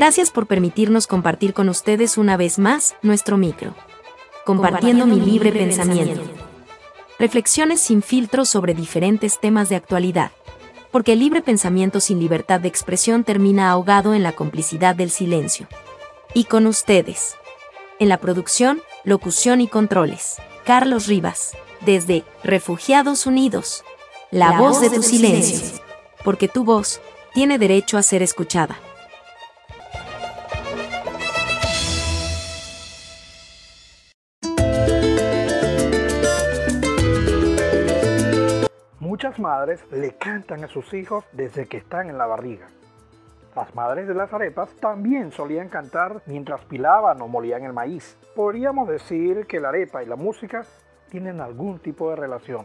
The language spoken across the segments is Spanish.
Gracias por permitirnos compartir con ustedes una vez más nuestro micro. Compartiendo mi libre pensamiento. Reflexiones sin filtro sobre diferentes temas de actualidad. Porque el libre pensamiento sin libertad de expresión termina ahogado en la complicidad del silencio. Y con ustedes. En la producción, locución y controles. Carlos Rivas. Desde Refugiados Unidos. La, voz, de tu silencio. Porque tu voz tiene derecho a ser escuchada. Muchas madres le cantan a sus hijos desde que están en la barriga. Las madres de las arepas también solían cantar mientras pilaban o molían el maíz. Podríamos decir que la arepa y la música tienen algún tipo de relación.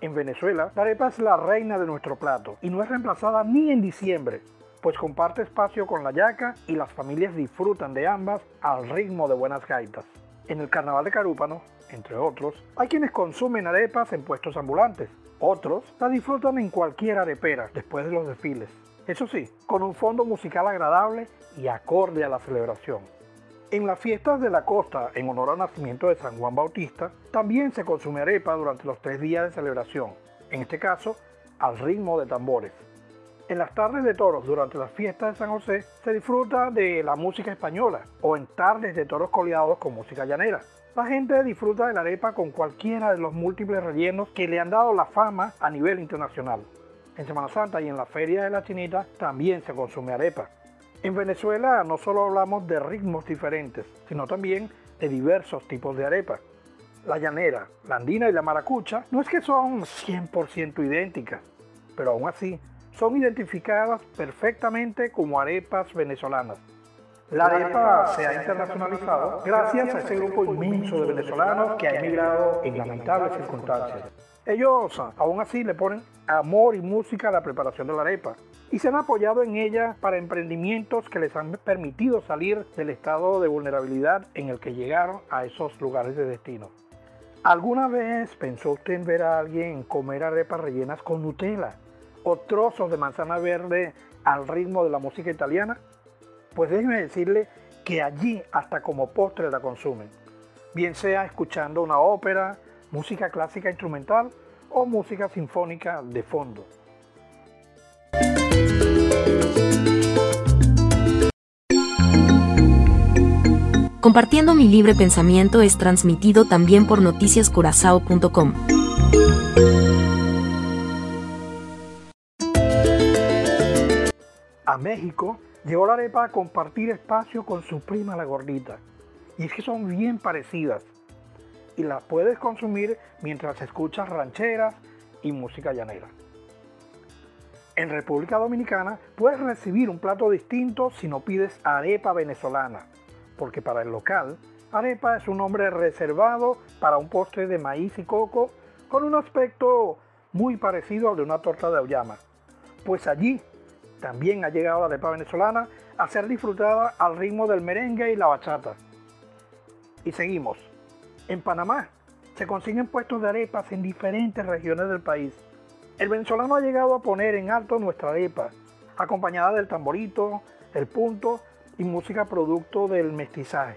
En Venezuela, la arepa es la reina de nuestro plato y no es reemplazada ni en diciembre, pues comparte espacio con la yaca y las familias disfrutan de ambas al ritmo de buenas gaitas. En el carnaval de Carúpano, entre otros, hay quienes consumen arepas en puestos ambulantes, otros la disfrutan en cualquier arepera después de los desfiles. Eso sí, con un fondo musical agradable y acorde a la celebración. En las fiestas de la costa, en honor al nacimiento de San Juan Bautista, también se consume arepa durante los tres días de celebración, en este caso, al ritmo de tambores. En las tardes de toros durante las fiestas de San José se disfruta de la música española o en tardes de toros coleados con música llanera. La gente disfruta de la arepa con cualquiera de los múltiples rellenos que le han dado la fama a nivel internacional. En Semana Santa y en la Feria de la Chinita también se consume arepa. En Venezuela no solo hablamos de ritmos diferentes, sino también de diversos tipos de arepa. La llanera, la andina y la maracucha no es que son 100% idénticas, pero aún así son identificadas perfectamente como arepas venezolanas. La arepa se ha internacionalizado gracias a ese grupo inmenso de venezolanos que ha emigrado en lamentables circunstancias. Ellos aún así le ponen amor y música a la preparación de la arepa y se han apoyado en ella para emprendimientos que les han permitido salir del estado de vulnerabilidad en el que llegaron a esos lugares de destino. ¿Alguna vez pensó usted en ver a alguien comer arepas rellenas con Nutella o trozos de manzana verde al ritmo de la música italiana? Pues déjeme decirle que allí hasta como postre la consumen, bien sea escuchando una ópera, música clásica instrumental o música sinfónica de fondo. Compartiendo mi libre pensamiento es transmitido también por noticiascurazao.com. México Llegó la arepa a compartir espacio con su prima la gordita. Y es que son bien parecidas. Y las puedes consumir mientras escuchas rancheras y música llanera. En República Dominicana puedes recibir un plato distinto si no pides arepa venezolana, porque para el local, arepa es un nombre reservado para un postre de maíz y coco con un aspecto muy parecido al de una torta de auyama. Pues allí también ha llegado la arepa venezolana a ser disfrutada al ritmo del merengue y la bachata. Y seguimos. En Panamá se consiguen puestos de arepas en diferentes regiones del país. El venezolano ha llegado a poner en alto nuestra arepa, acompañada del tamborito, el punto y música producto del mestizaje.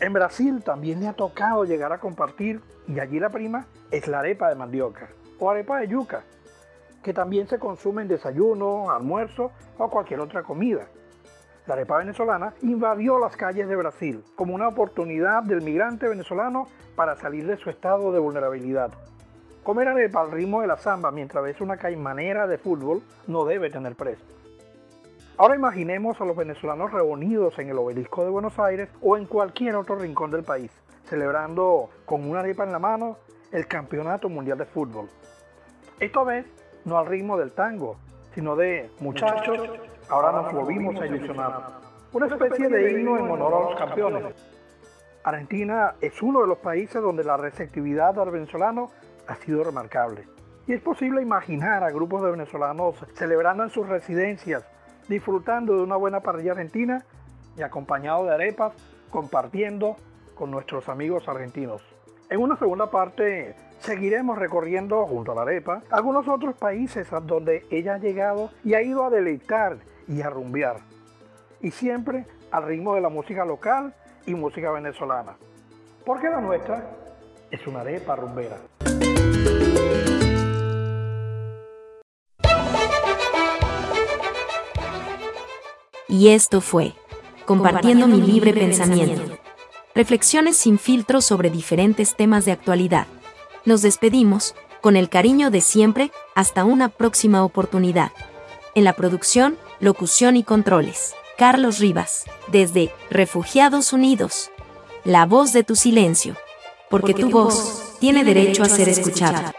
En Brasil también le ha tocado llegar a compartir, y allí la prima es la arepa de mandioca o arepa de yuca, que también se consume en desayuno, almuerzo o cualquier otra comida. La arepa venezolana invadió las calles de Brasil como una oportunidad del migrante venezolano para salir de su estado de vulnerabilidad. Comer arepa al ritmo de la samba mientras ves una caimanera de fútbol no debe tener precio. Ahora imaginemos a los venezolanos reunidos en el obelisco de Buenos Aires o en cualquier otro rincón del país, celebrando con una arepa en la mano el Campeonato Mundial de Fútbol. Esta vez no al ritmo del tango, sino de muchachos, ahora nos volvimos a ilusionar. Una especie de himno en honor a los campeones. Argentina es uno de los países donde la receptividad al venezolano ha sido remarcable. Y es posible imaginar a grupos de venezolanos celebrando en sus residencias, disfrutando de una buena parrilla argentina y acompañado de arepas, compartiendo con nuestros amigos argentinos. En una segunda parte seguiremos recorriendo junto a la arepa algunos otros países donde ella ha llegado y ha ido a deleitar y a rumbear. y siempre al ritmo de la música local y música venezolana. Porque la nuestra es una arepa rumbera. Y esto fue Compartiendo mi libre pensamiento. Reflexiones sin filtro sobre diferentes temas de actualidad. Nos despedimos, con el cariño de siempre, hasta una próxima oportunidad. En la producción, locución y controles. Carlos Rivas, desde Refugiados Unidos. La voz de tu silencio. Porque, tu voz tiene derecho a ser escuchada.